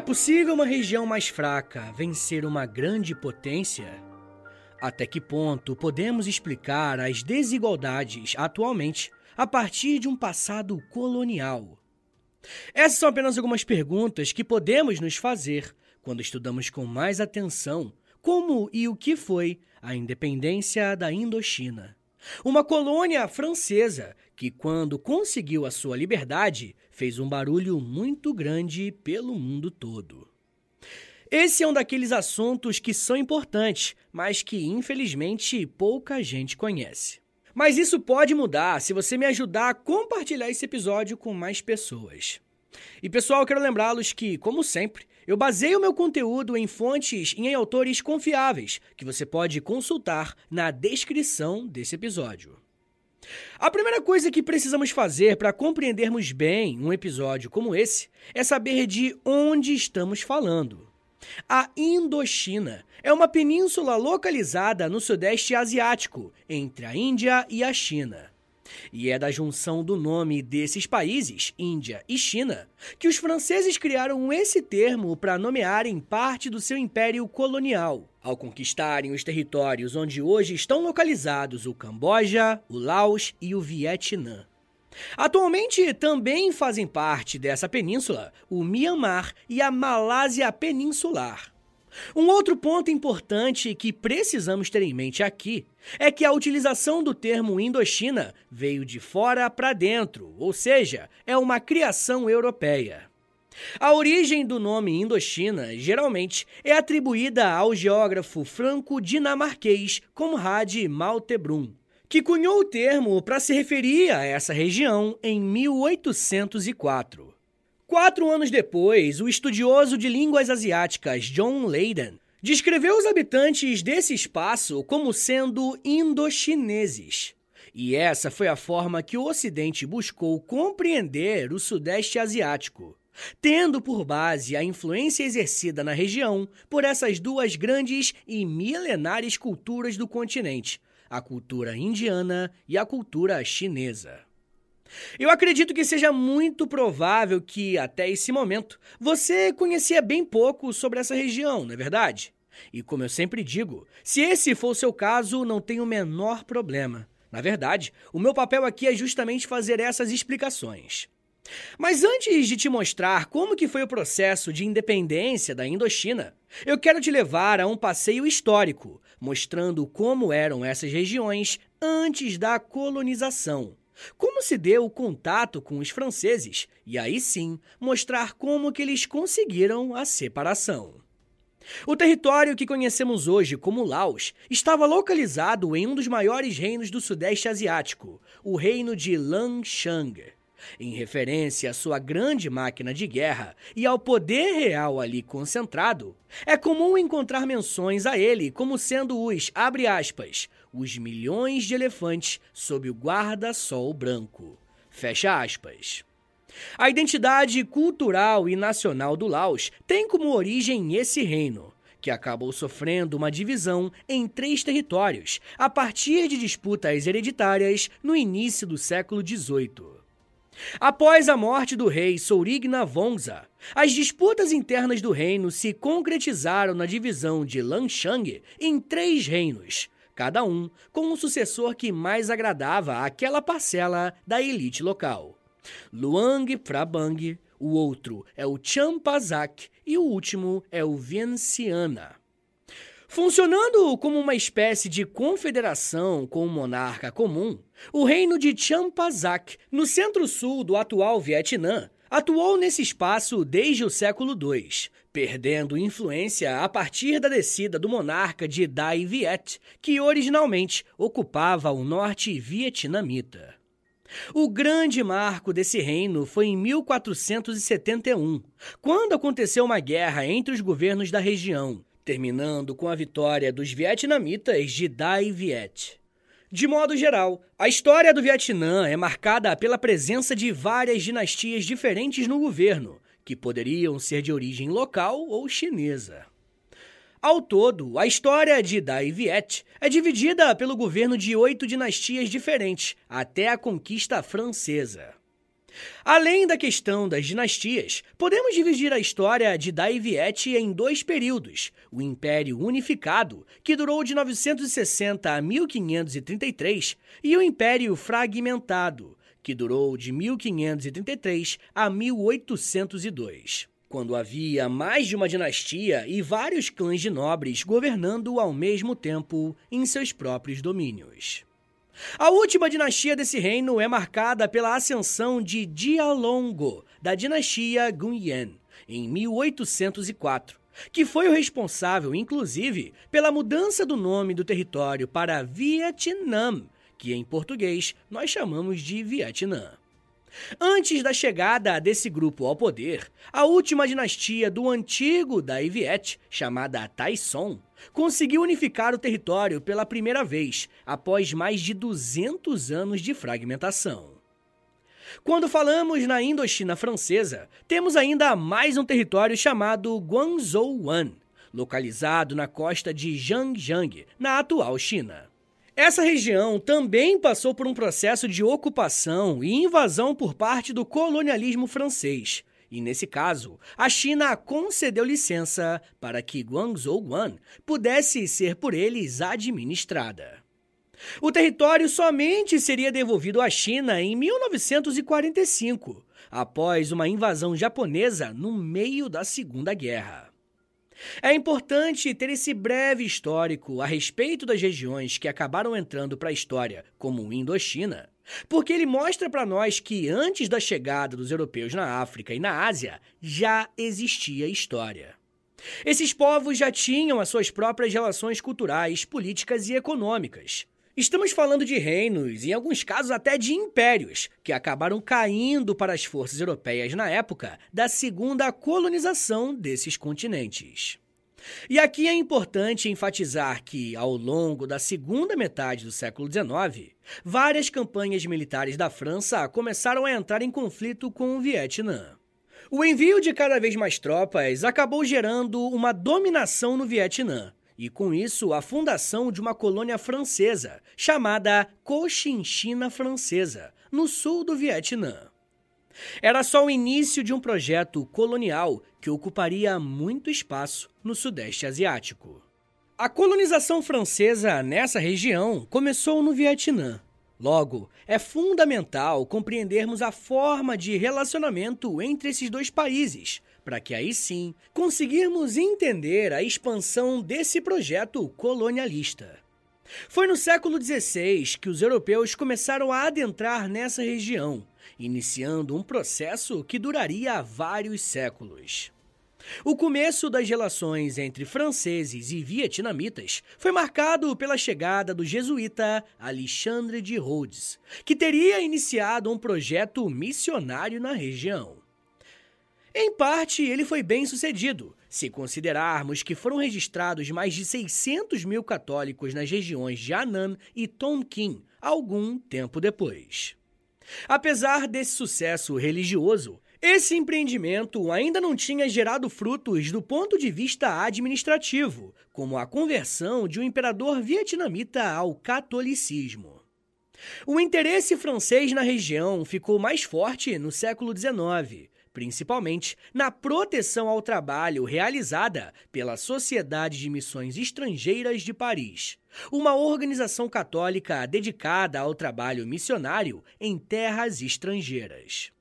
É possível uma região mais fraca vencer uma grande potência? Até que ponto podemos explicar as desigualdades atualmente a partir de um passado colonial? Essas são apenas algumas perguntas que podemos nos fazer quando estudamos com mais atenção como e o que foi a independência da Indochina. Uma colônia francesa que, quando conseguiu a sua liberdade, fez um barulho muito grande pelo mundo todo. Esse é um daqueles assuntos que são importantes, mas que infelizmente pouca gente conhece. Mas isso pode mudar se você me ajudar a compartilhar esse episódio com mais pessoas. E pessoal, quero lembrá-los que, como sempre, eu baseio meu conteúdo em fontes e em autores confiáveis, que você pode consultar na descrição desse episódio. A primeira coisa que precisamos fazer para compreendermos bem um episódio como esse é saber de onde estamos falando. A Indochina é uma península localizada no Sudeste Asiático, entre a Índia e a China. E é da junção do nome desses países, Índia e China, que os franceses criaram esse termo para nomearem parte do seu império colonial, ao conquistarem os territórios onde hoje estão localizados o Camboja, o Laos e o Vietnã. Atualmente também fazem parte dessa península o Myanmar e a Malásia Peninsular. Um outro ponto importante que precisamos ter em mente aqui é que a utilização do termo Indochina veio de fora para dentro, ou seja, é uma criação europeia. A origem do nome Indochina geralmente é atribuída ao geógrafo franco-dinamarquês Conrad Maltebrun, que cunhou o termo para se referir a essa região em 1804. Quatro anos depois, o estudioso de línguas asiáticas John Leyden descreveu os habitantes desse espaço como sendo indochineses. E essa foi a forma que o Ocidente buscou compreender o Sudeste Asiático, tendo por base a influência exercida na região por essas duas grandes e milenares culturas do continente, a cultura indiana e a cultura chinesa. Eu acredito que seja muito provável que, até esse momento, você conhecia bem pouco sobre essa região, não é verdade? E como eu sempre digo, se esse for o seu caso, não tem o menor problema. Na verdade, o meu papel aqui é justamente fazer essas explicações. Mas antes de te mostrar como que foi o processo de independência da Indochina, eu quero te levar a um passeio histórico, mostrando como eram essas regiões antes da colonização como se deu o contato com os franceses e aí sim mostrar como que eles conseguiram a separação. O território que conhecemos hoje como Laos estava localizado em um dos maiores reinos do Sudeste Asiático, o reino de Langshang. Em referência à sua grande máquina de guerra e ao poder real ali concentrado, é comum encontrar menções a ele como sendo os, abre aspas, os milhões de elefantes sob o guarda-sol branco. Fecha aspas. A identidade cultural e nacional do Laos tem como origem esse reino, que acabou sofrendo uma divisão em três territórios a partir de disputas hereditárias no início do século XVIII. Após a morte do rei Sourigna Vongza, as disputas internas do reino se concretizaram na divisão de Lanshang em três reinos, cada um com um sucessor que mais agradava àquela parcela da elite local. Luang Prabang, o outro é o Champazak e o último é o Vientiana. Funcionando como uma espécie de confederação com o monarca comum, o reino de Champazak, no centro-sul do atual Vietnã, atuou nesse espaço desde o século II, perdendo influência a partir da descida do monarca de Dai Viet, que originalmente ocupava o norte vietnamita. O grande marco desse reino foi em 1471, quando aconteceu uma guerra entre os governos da região, terminando com a vitória dos vietnamitas de Dai Viet. De modo geral, a história do Vietnã é marcada pela presença de várias dinastias diferentes no governo, que poderiam ser de origem local ou chinesa. Ao todo, a história de Dai Viet é dividida pelo governo de oito dinastias diferentes, até a conquista francesa. Além da questão das dinastias, podemos dividir a história de Dai Viet em dois períodos: o Império Unificado, que durou de 960 a 1533, e o Império Fragmentado, que durou de 1533 a 1802 quando havia mais de uma dinastia e vários clãs de nobres governando ao mesmo tempo em seus próprios domínios. A última dinastia desse reino é marcada pela ascensão de Dialongo, da dinastia Gunyen, em 1804, que foi o responsável, inclusive, pela mudança do nome do território para Vietnã, que em português nós chamamos de Vietnã. Antes da chegada desse grupo ao poder, a última dinastia do antigo Dai Viet, chamada Taisong, conseguiu unificar o território pela primeira vez, após mais de 200 anos de fragmentação. Quando falamos na Indochina francesa, temos ainda mais um território chamado Guangzhou Wan, localizado na costa de Zhangjiang, na atual China. Essa região também passou por um processo de ocupação e invasão por parte do colonialismo francês. E nesse caso, a China concedeu licença para que Guangzhou Guan pudesse ser por eles administrada. O território somente seria devolvido à China em 1945, após uma invasão japonesa no meio da Segunda Guerra. É importante ter esse breve histórico a respeito das regiões que acabaram entrando para a história como Indochina, porque ele mostra para nós que antes da chegada dos europeus na África e na Ásia já existia história. Esses povos já tinham as suas próprias relações culturais, políticas e econômicas. Estamos falando de reinos, em alguns casos até de impérios, que acabaram caindo para as forças europeias na época da segunda colonização desses continentes. E aqui é importante enfatizar que, ao longo da segunda metade do século XIX, várias campanhas militares da França começaram a entrar em conflito com o Vietnã. O envio de cada vez mais tropas acabou gerando uma dominação no Vietnã, e com isso a fundação de uma colônia francesa chamada Cochinchina Francesa, no sul do Vietnã. Era só o início de um projeto colonial que ocuparia muito espaço no Sudeste Asiático. A colonização francesa nessa região começou no Vietnã. Logo, é fundamental compreendermos a forma de relacionamento entre esses dois países, para que aí sim conseguirmos entender a expansão desse projeto colonialista. Foi no século XVI que os europeus começaram a adentrar nessa região, iniciando um processo que duraria vários séculos. O começo das relações entre franceses e vietnamitas foi marcado pela chegada do jesuíta Alexandre de Rhodes, que teria iniciado um projeto missionário na região. Em parte, ele foi bem sucedido, se considerarmos que foram registrados mais de 600 mil católicos nas regiões de Anan e Tonkin algum tempo depois. Apesar desse sucesso religioso, esse empreendimento ainda não tinha gerado frutos do ponto de vista administrativo, como a conversão de um imperador vietnamita ao catolicismo. O interesse francês na região ficou mais forte no século XIX, principalmente na proteção ao trabalho realizada pela Sociedade de Missões Estrangeiras de Paris, uma organização católica dedicada ao trabalho missionário em terras estrangeiras.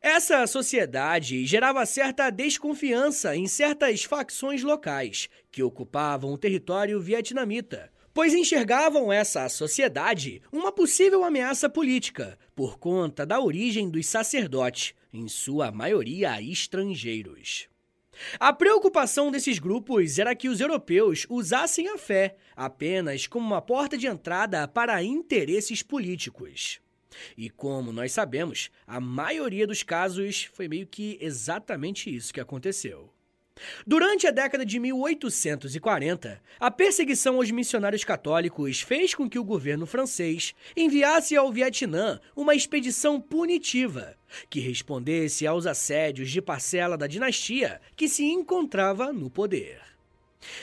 Essa sociedade gerava certa desconfiança em certas facções locais que ocupavam o território vietnamita, pois enxergavam essa sociedade uma possível ameaça política por conta da origem dos sacerdotes, em sua maioria estrangeiros. A preocupação desses grupos era que os europeus usassem a fé apenas como uma porta de entrada para interesses políticos. E como nós sabemos, a maioria dos casos foi meio que exatamente isso que aconteceu. Durante a década de 1840, a perseguição aos missionários católicos fez com que o governo francês enviasse ao Vietnã uma expedição punitiva que respondesse aos assédios de parcela da dinastia que se encontrava no poder.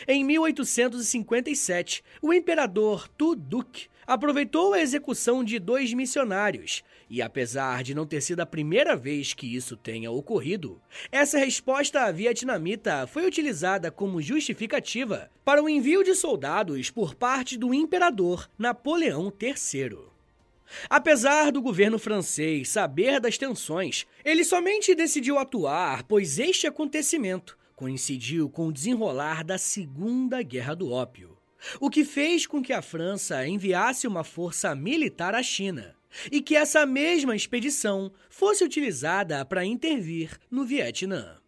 Em 1857, o imperador Tu Duc aproveitou a execução de dois missionários, e apesar de não ter sido a primeira vez que isso tenha ocorrido, essa resposta vietnamita foi utilizada como justificativa para o envio de soldados por parte do imperador Napoleão III. Apesar do governo francês saber das tensões, ele somente decidiu atuar pois este acontecimento coincidiu com o desenrolar da Segunda Guerra do Ópio o que fez com que a França enviasse uma força militar à China e que essa mesma expedição fosse utilizada para intervir no Vietnã.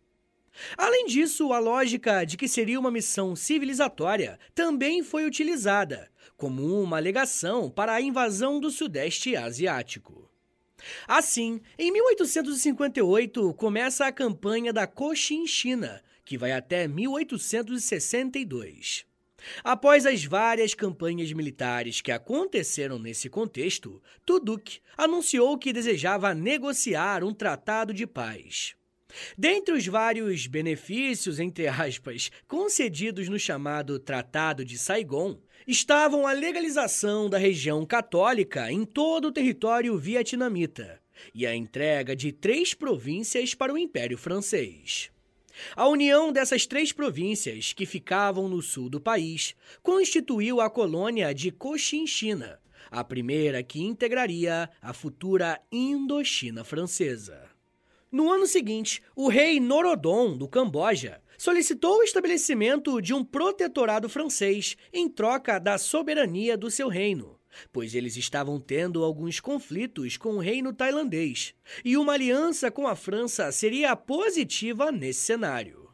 Além disso, a lógica de que seria uma missão civilizatória também foi utilizada como uma alegação para a invasão do Sudeste Asiático. Assim, em 1858 começa a campanha da Cochinchina, que vai até 1862. Após as várias campanhas militares que aconteceram nesse contexto, Tuduk anunciou que desejava negociar um tratado de paz. Dentre os vários benefícios, entre aspas, concedidos no chamado Tratado de Saigon, estavam a legalização da região católica em todo o território vietnamita e a entrega de três províncias para o Império Francês. A união dessas três províncias, que ficavam no sul do país, constituiu a colônia de Cochinchina, a primeira que integraria a futura Indochina francesa. No ano seguinte, o rei Norodom, do Camboja, solicitou o estabelecimento de um protetorado francês em troca da soberania do seu reino, pois eles estavam tendo alguns conflitos com o reino tailandês, e uma aliança com a França seria positiva nesse cenário.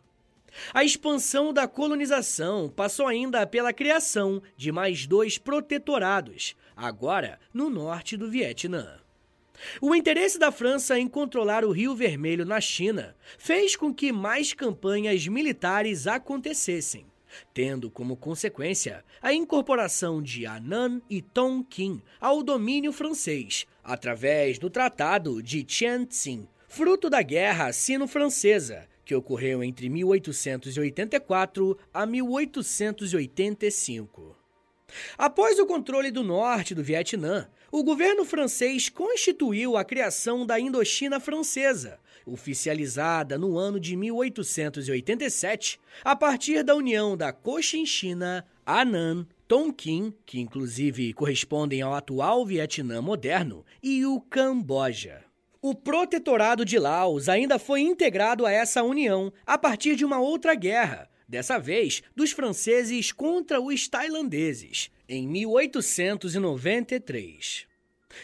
A expansão da colonização passou ainda pela criação de mais dois protetorados, agora no norte do Vietnã. O interesse da França em controlar o Rio Vermelho na China fez com que mais campanhas militares acontecessem, tendo como consequência a incorporação de Anan e Tonkin ao domínio francês, através do Tratado de Tianjin, fruto da Guerra Sino-Francesa, que ocorreu entre 1884 a 1885. Após o controle do norte do Vietnã, o governo francês constituiu a criação da Indochina Francesa, oficializada no ano de 1887, a partir da união da Cochinchina, Anan, Tonkin, que inclusive correspondem ao atual Vietnã moderno, e o Camboja. O protetorado de Laos ainda foi integrado a essa união a partir de uma outra guerra, dessa vez dos franceses contra os tailandeses, em 1893.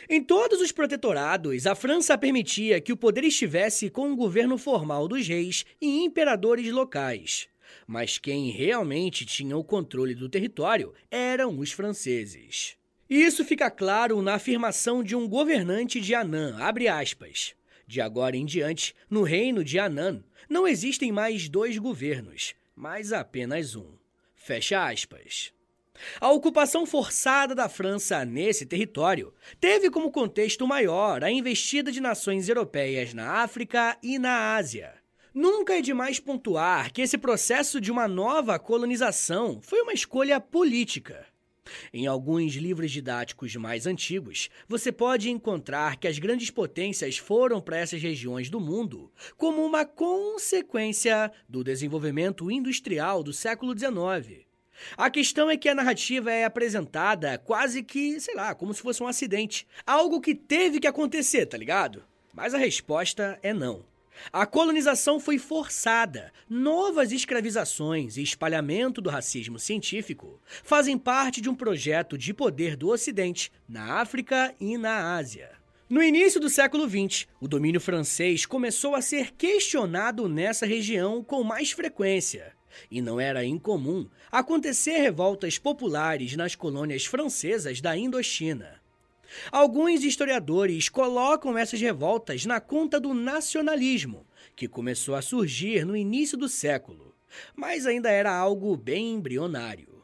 Em todos os protetorados, a França permitia que o poder estivesse com o governo formal dos reis e imperadores locais. Mas quem realmente tinha o controle do território eram os franceses. Isso fica claro na afirmação de um governante de Anan, aspas, De agora em diante, no reino de Anan, não existem mais dois governos, mas apenas um. Fecha aspas. A ocupação forçada da França nesse território teve como contexto maior a investida de nações europeias na África e na Ásia. Nunca é demais pontuar que esse processo de uma nova colonização foi uma escolha política. Em alguns livros didáticos mais antigos, você pode encontrar que as grandes potências foram para essas regiões do mundo como uma consequência do desenvolvimento industrial do século XIX. A questão é que a narrativa é apresentada quase que, sei lá, como se fosse um acidente. Algo que teve que acontecer, tá ligado? Mas a resposta é não. A colonização foi forçada. Novas escravizações e espalhamento do racismo científico fazem parte de um projeto de poder do Ocidente na África e na Ásia. No início do século XX, o domínio francês começou a ser questionado nessa região com mais frequência. E não era incomum acontecer revoltas populares nas colônias francesas da Indochina. Alguns historiadores colocam essas revoltas na conta do nacionalismo, que começou a surgir no início do século, mas ainda era algo bem embrionário.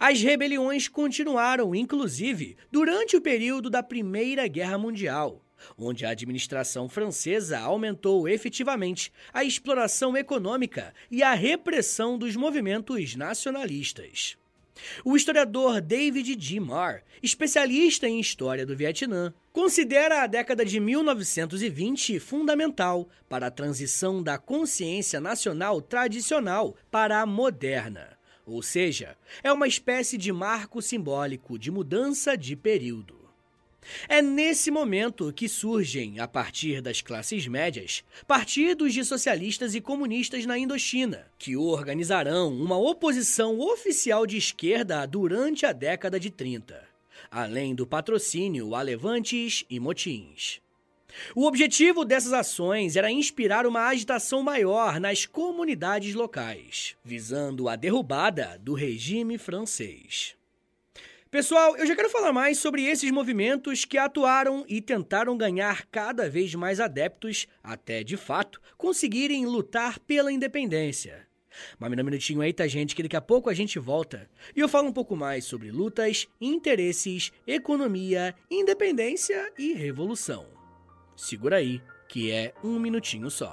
As rebeliões continuaram, inclusive, durante o período da Primeira Guerra Mundial, onde a administração francesa aumentou efetivamente a exploração econômica e a repressão dos movimentos nacionalistas. O historiador David G. Marr, especialista em história do Vietnã, considera a década de 1920 fundamental para a transição da consciência nacional tradicional para a moderna. Ou seja, é uma espécie de marco simbólico de mudança de período. É nesse momento que surgem, a partir das classes médias, partidos de socialistas e comunistas na Indochina, que organizarão uma oposição oficial de esquerda durante a década de 30, além do patrocínio a levantes e motins. O objetivo dessas ações era inspirar uma agitação maior nas comunidades locais, visando a derrubada do regime francês. Pessoal, eu já quero falar mais sobre esses movimentos que atuaram e tentaram ganhar cada vez mais adeptos, até de fato conseguirem lutar pela independência. Mas me dá um minutinho aí, tá, gente, que daqui a pouco a gente volta e eu falo um pouco mais sobre lutas, interesses, economia, independência e revolução. Segura aí, que é um minutinho só.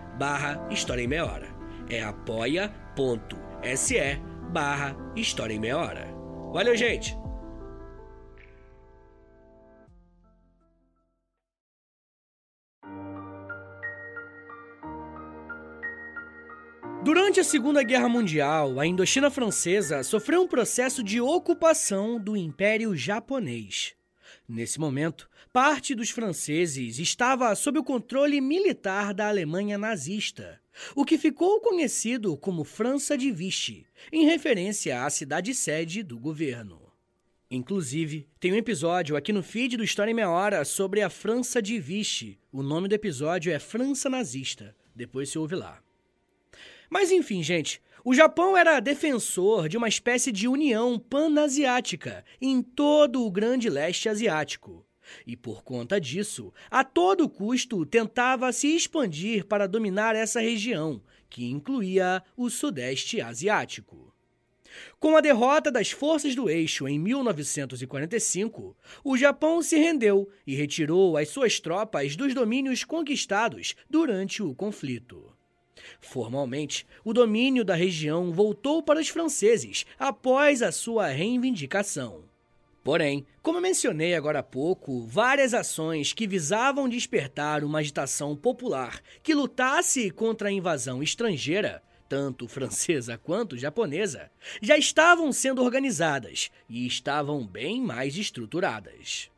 barra História em Meia Hora. É apoia.se barra História em Meia Hora. Valeu, gente! Durante a Segunda Guerra Mundial, a Indochina Francesa sofreu um processo de ocupação do Império Japonês. Nesse momento, parte dos franceses estava sob o controle militar da Alemanha nazista, o que ficou conhecido como França de Vichy, em referência à cidade-sede do governo. Inclusive, tem um episódio aqui no feed do História em Meia Hora sobre a França de Vichy. O nome do episódio é França Nazista. Depois se ouve lá. Mas enfim, gente, O Japão era defensor de uma espécie de união panasiática em todo o grande leste asiático. E por conta disso, a todo custo tentava se expandir para dominar essa região, que incluía o Sudeste Asiático. Com a derrota das forças do eixo em 1945, o Japão se rendeu e retirou as suas tropas dos domínios conquistados durante o conflito. Formalmente, o domínio da região voltou para os franceses após a sua reivindicação. Porém, como mencionei agora há pouco, várias ações que visavam despertar uma agitação popular que lutasse contra a invasão estrangeira, tanto francesa quanto japonesa, já estavam sendo organizadas e estavam bem mais estruturadas.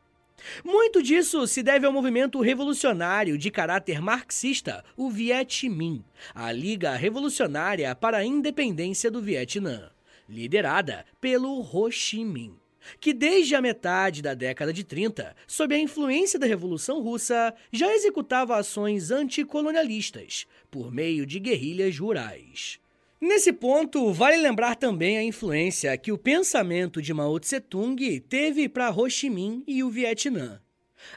Muito disso se deve ao movimento revolucionário de caráter marxista, o Viet Minh, a Liga Revolucionária para a Independência do Vietnã, liderada pelo Ho Chi Minh que desde a metade da década de 30, sob a influência da Revolução Russa, já executava ações anticolonialistas por meio de guerrilhas rurais. Nesse ponto, vale lembrar também a influência que o pensamento de Mao Tse-tung teve para Ho Chi Minh e o Vietnã.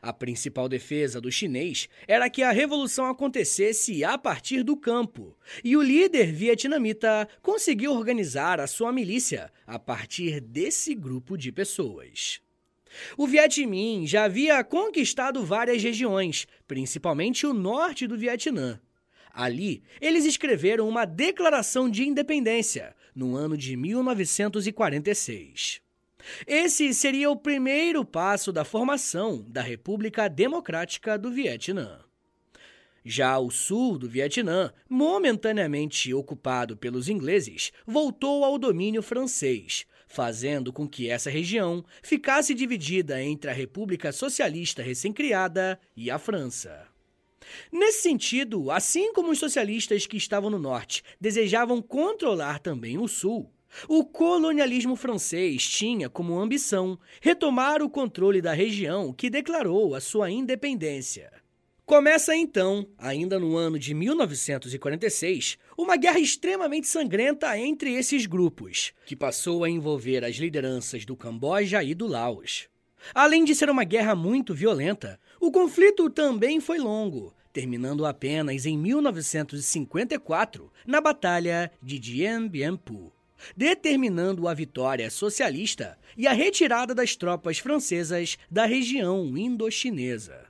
A principal defesa do chinês era que a revolução acontecesse a partir do campo, e o líder vietnamita conseguiu organizar a sua milícia a partir desse grupo de pessoas. O Viet Minh já havia conquistado várias regiões, principalmente o norte do Vietnã. Ali, eles escreveram uma declaração de independência no ano de 1946. Esse seria o primeiro passo da formação da República Democrática do Vietnã. Já o sul do Vietnã, momentaneamente ocupado pelos ingleses, voltou ao domínio francês, fazendo com que essa região ficasse dividida entre a República Socialista recém-criada e a França. Nesse sentido, assim como os socialistas que estavam no norte desejavam controlar também o sul, o colonialismo francês tinha como ambição retomar o controle da região que declarou a sua independência. Começa então, ainda no ano de 1946, uma guerra extremamente sangrenta entre esses grupos, que passou a envolver as lideranças do Camboja e do Laos. Além de ser uma guerra muito violenta, o conflito também foi longo, terminando apenas em 1954 na Batalha de Dien Bien Phu, determinando a vitória socialista e a retirada das tropas francesas da região indochinesa.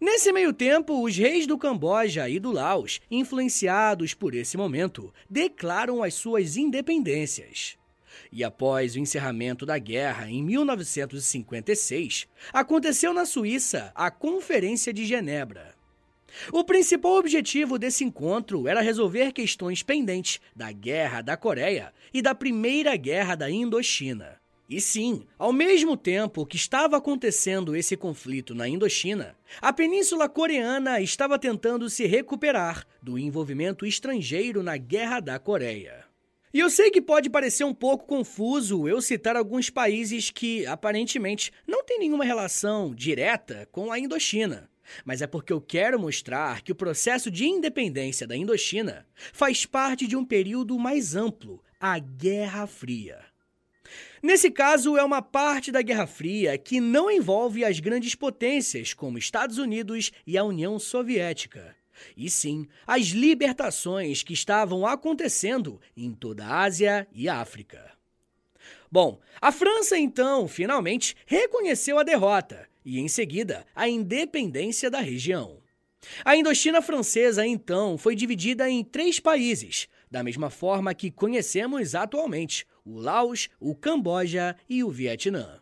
Nesse meio tempo, os reis do Camboja e do Laos, influenciados por esse momento, declaram as suas independências. E após o encerramento da guerra em 1956, aconteceu na Suíça a Conferência de Genebra. O principal objetivo desse encontro era resolver questões pendentes da Guerra da Coreia e da Primeira Guerra da Indochina. E sim, ao mesmo tempo que estava acontecendo esse conflito na Indochina, a Península Coreana estava tentando se recuperar do envolvimento estrangeiro na Guerra da Coreia. E eu sei que pode parecer um pouco confuso eu citar alguns países que, aparentemente, não têm nenhuma relação direta com a Indochina mas é porque eu quero mostrar que o processo de independência da Indochina faz parte de um período mais amplo, a Guerra Fria. Nesse caso, é uma parte da Guerra Fria que não envolve as grandes potências como Estados Unidos e a União Soviética, e sim as libertações que estavam acontecendo em toda a Ásia e África. Bom, a França então finalmente reconheceu a derrota e, em seguida, a independência da região. A Indochina francesa, então, foi dividida em três países, da mesma forma que conhecemos atualmente: o Laos, o Camboja e o Vietnã.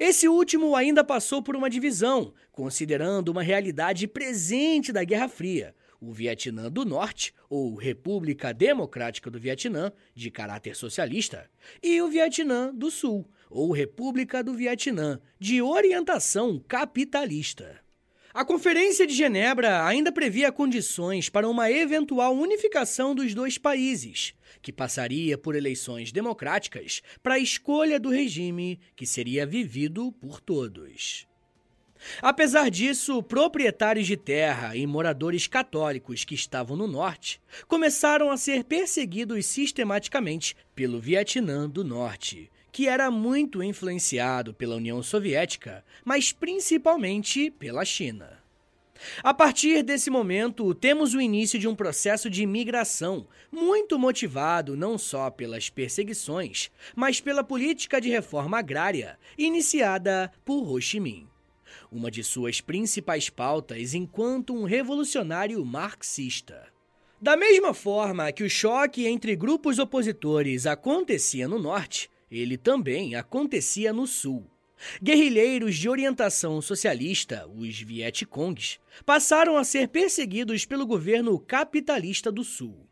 Esse último ainda passou por uma divisão, considerando uma realidade presente da Guerra Fria, o Vietnã do Norte, ou República Democrática do Vietnã, de caráter socialista, e o Vietnã do Sul, ou República do Vietnã, de orientação capitalista. A Conferência de Genebra ainda previa condições para uma eventual unificação dos dois países, que passaria por eleições democráticas para a escolha do regime que seria vivido por todos. Apesar disso, proprietários de terra e moradores católicos que estavam no norte começaram a ser perseguidos sistematicamente pelo Vietnã do Norte, que era muito influenciado pela União Soviética, mas principalmente pela China. A partir desse momento, temos o início de um processo de migração, muito motivado não só pelas perseguições, mas pela política de reforma agrária iniciada por Ho Chi Minh uma de suas principais pautas enquanto um revolucionário marxista. Da mesma forma que o choque entre grupos opositores acontecia no norte, ele também acontecia no sul. Guerrilheiros de orientação socialista, os Vietcongs, passaram a ser perseguidos pelo governo capitalista do sul.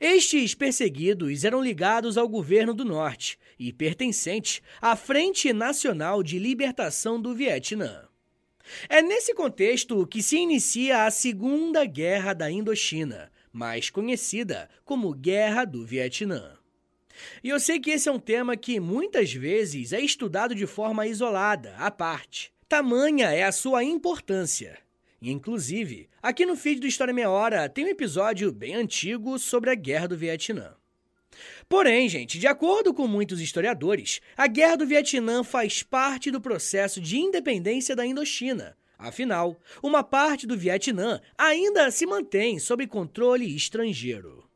Estes perseguidos eram ligados ao governo do Norte e pertencentes à Frente Nacional de Libertação do Vietnã. É nesse contexto que se inicia a Segunda Guerra da Indochina, mais conhecida como Guerra do Vietnã. E eu sei que esse é um tema que muitas vezes é estudado de forma isolada, à parte. Tamanha é a sua importância. Inclusive, aqui no feed do História Meia Hora tem um episódio bem antigo sobre a Guerra do Vietnã. Porém, gente, de acordo com muitos historiadores, a Guerra do Vietnã faz parte do processo de independência da Indochina. Afinal, uma parte do Vietnã ainda se mantém sob controle estrangeiro.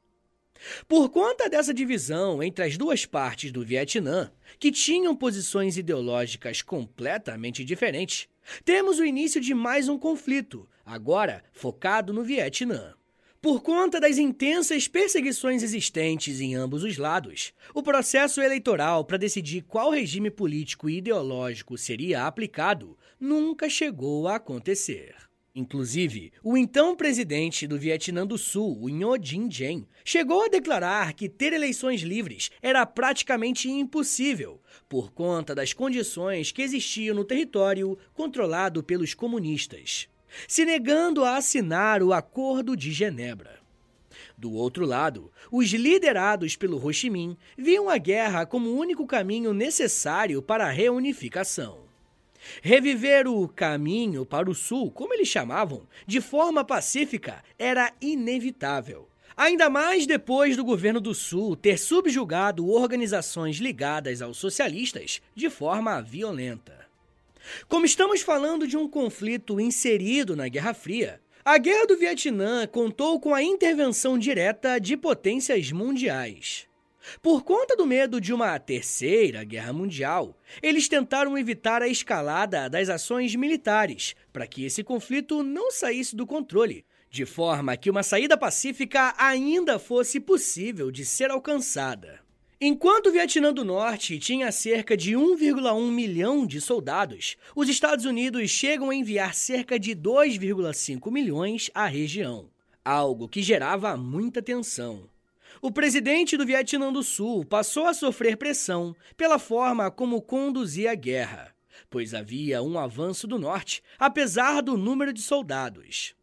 Por conta dessa divisão entre as duas partes do Vietnã, que tinham posições ideológicas completamente diferentes, temos o início de mais um conflito, agora focado no Vietnã. Por conta das intensas perseguições existentes em ambos os lados, o processo eleitoral para decidir qual regime político e ideológico seria aplicado nunca chegou a acontecer. Inclusive, o então presidente do Vietnã do Sul, o Ngo Dinh Diem, chegou a declarar que ter eleições livres era praticamente impossível, por conta das condições que existiam no território controlado pelos comunistas se negando a assinar o Acordo de Genebra. Do outro lado, os liderados pelo Ho Chi Minh viam a guerra como o único caminho necessário para a reunificação. Reviver o caminho para o sul, como eles chamavam, de forma pacífica era inevitável. Ainda mais depois do governo do Sul ter subjugado organizações ligadas aos socialistas de forma violenta. Como estamos falando de um conflito inserido na Guerra Fria, a Guerra do Vietnã contou com a intervenção direta de potências mundiais. Por conta do medo de uma terceira guerra mundial, eles tentaram evitar a escalada das ações militares para que esse conflito não saísse do controle, de forma que uma saída pacífica ainda fosse possível de ser alcançada. Enquanto o Vietnã do Norte tinha cerca de 1,1 milhão de soldados, os Estados Unidos chegam a enviar cerca de 2,5 milhões à região, algo que gerava muita tensão. O presidente do Vietnã do Sul passou a sofrer pressão pela forma como conduzia a guerra, pois havia um avanço do norte, apesar do número de soldados.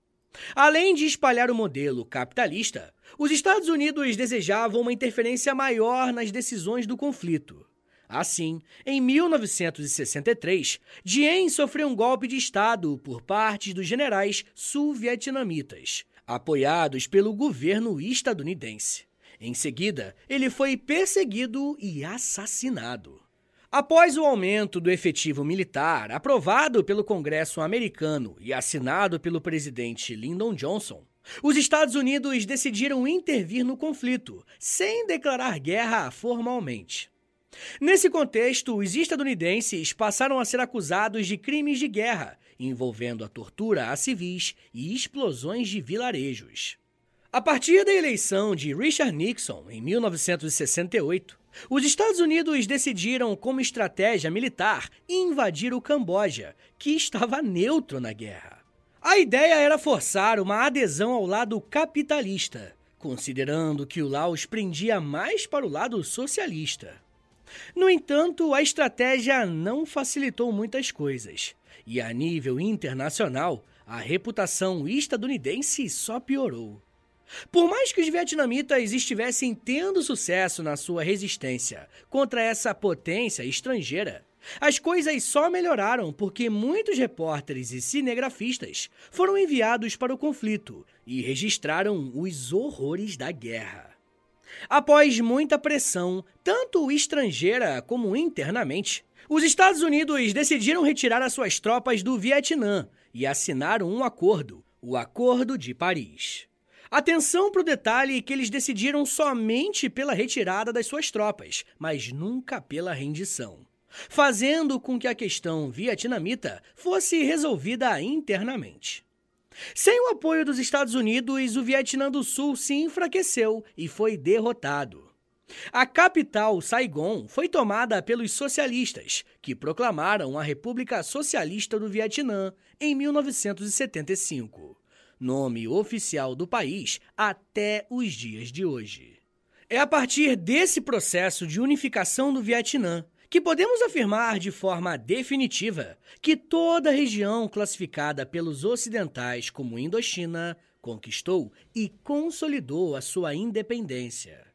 Além de espalhar o modelo capitalista, os Estados Unidos desejavam uma interferência maior nas decisões do conflito. Assim, em 1963, Dien sofreu um golpe de Estado por parte dos generais sul-vietnamitas, apoiados pelo governo estadunidense. Em seguida, ele foi perseguido e assassinado. Após o aumento do efetivo militar, aprovado pelo Congresso americano e assinado pelo presidente Lyndon Johnson, os Estados Unidos decidiram intervir no conflito, sem declarar guerra formalmente. Nesse contexto, os estadunidenses passaram a ser acusados de crimes de guerra, envolvendo a tortura a civis e explosões de vilarejos. A partir da eleição de Richard Nixon em 1968, os Estados Unidos decidiram, como estratégia militar, invadir o Camboja, que estava neutro na guerra. A ideia era forçar uma adesão ao lado capitalista, considerando que o Laos prendia mais para o lado socialista. No entanto, a estratégia não facilitou muitas coisas, e a nível internacional, a reputação estadunidense só piorou. Por mais que os vietnamitas estivessem tendo sucesso na sua resistência contra essa potência estrangeira, As coisas só melhoraram porque muitos repórteres e cinegrafistas foram enviados para o conflito e registraram os horrores da guerra. Após muita pressão, tanto estrangeira como internamente, os Estados Unidos decidiram retirar as suas tropas do Vietnã e assinaram um acordo, o Acordo de Paris. Atenção para o detalhe que eles decidiram somente pela retirada das suas tropas, mas nunca pela rendição fazendo com que a questão vietnamita fosse resolvida internamente. Sem o apoio dos Estados Unidos, o Vietnã do Sul se enfraqueceu e foi derrotado. A capital, Saigon, foi tomada pelos socialistas, que proclamaram a República Socialista do Vietnã em 1975, nome oficial do país até os dias de hoje. É a partir desse processo de unificação do Vietnã que podemos afirmar de forma definitiva que toda a região classificada pelos ocidentais como Indochina conquistou e consolidou a sua independência.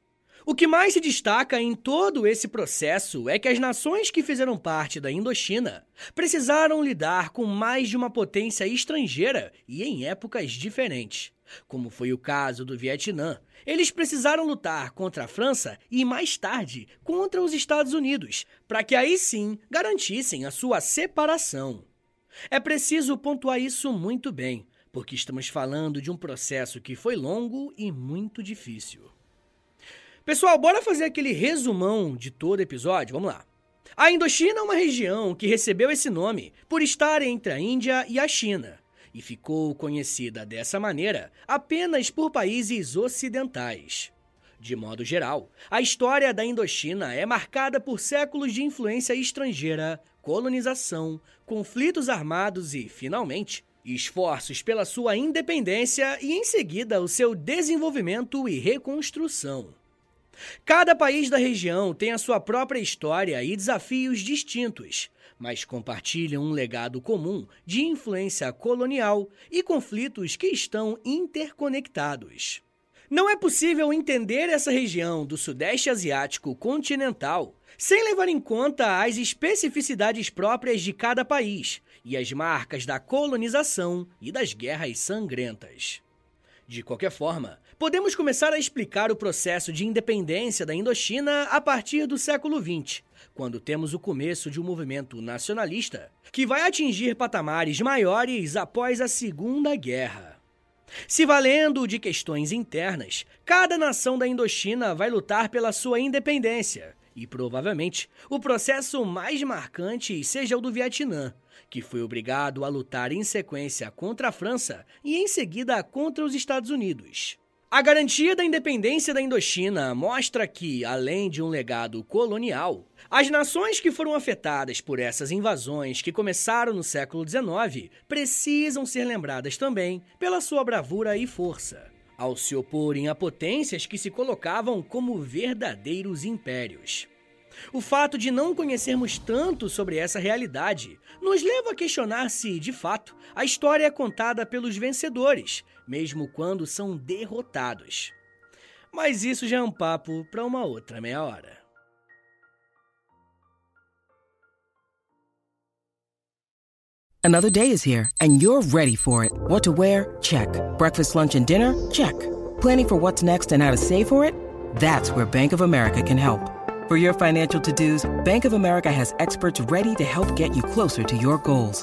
O que mais se destaca em todo esse processo é que as nações que fizeram parte da Indochina precisaram lidar com mais de uma potência estrangeira e em épocas diferentes como foi o caso do Vietnã. Eles precisaram lutar contra a França e, mais tarde, contra os Estados Unidos, para que aí sim garantissem a sua separação. É preciso pontuar isso muito bem, porque estamos falando de um processo que foi longo e muito difícil. Pessoal, bora fazer aquele resumão de todo episódio? Vamos lá. A Indochina é uma região que recebeu esse nome por estar entre a Índia e a China e ficou conhecida dessa maneira apenas por países ocidentais. De modo geral, a história da Indochina é marcada por séculos de influência estrangeira, colonização, conflitos armados e, finalmente, esforços pela sua independência e, em seguida, o seu desenvolvimento e reconstrução. Cada país da região tem a sua própria história e desafios distintos, mas compartilham um legado comum de influência colonial e conflitos que estão interconectados. Não é possível entender essa região do Sudeste Asiático continental sem levar em conta as especificidades próprias de cada país e as marcas da colonização e das guerras sangrentas. De qualquer forma, podemos começar a explicar o processo de independência da Indochina a partir do século XX, quando temos o começo de um movimento nacionalista que vai atingir patamares maiores após a Segunda Guerra. Se valendo de questões internas, cada nação da Indochina vai lutar pela sua independência, e provavelmente o processo mais marcante seja o do Vietnã, que foi obrigado a lutar em sequência contra a França e em seguida contra os Estados Unidos. A garantia da independência da Indochina mostra que, além de um legado colonial, as nações que foram afetadas por essas invasões que começaram no século XIX precisam ser lembradas também pela sua bravura e força, ao se oporem a potências que se colocavam como verdadeiros impérios. O fato de não conhecermos tanto sobre essa realidade nos leva a questionar se, de fato, a história é contada pelos vencedores, mesmo quando são derrotados. Mas isso já é um papo para uma outra meia hora. Another day is here and you're ready for it. What to wear? Check. Breakfast, lunch and dinner? Check. Planning for what's next and how to save for it? That's where Bank of America can help. For your financial to-dos, Bank of America has experts ready to help get you closer to your goals.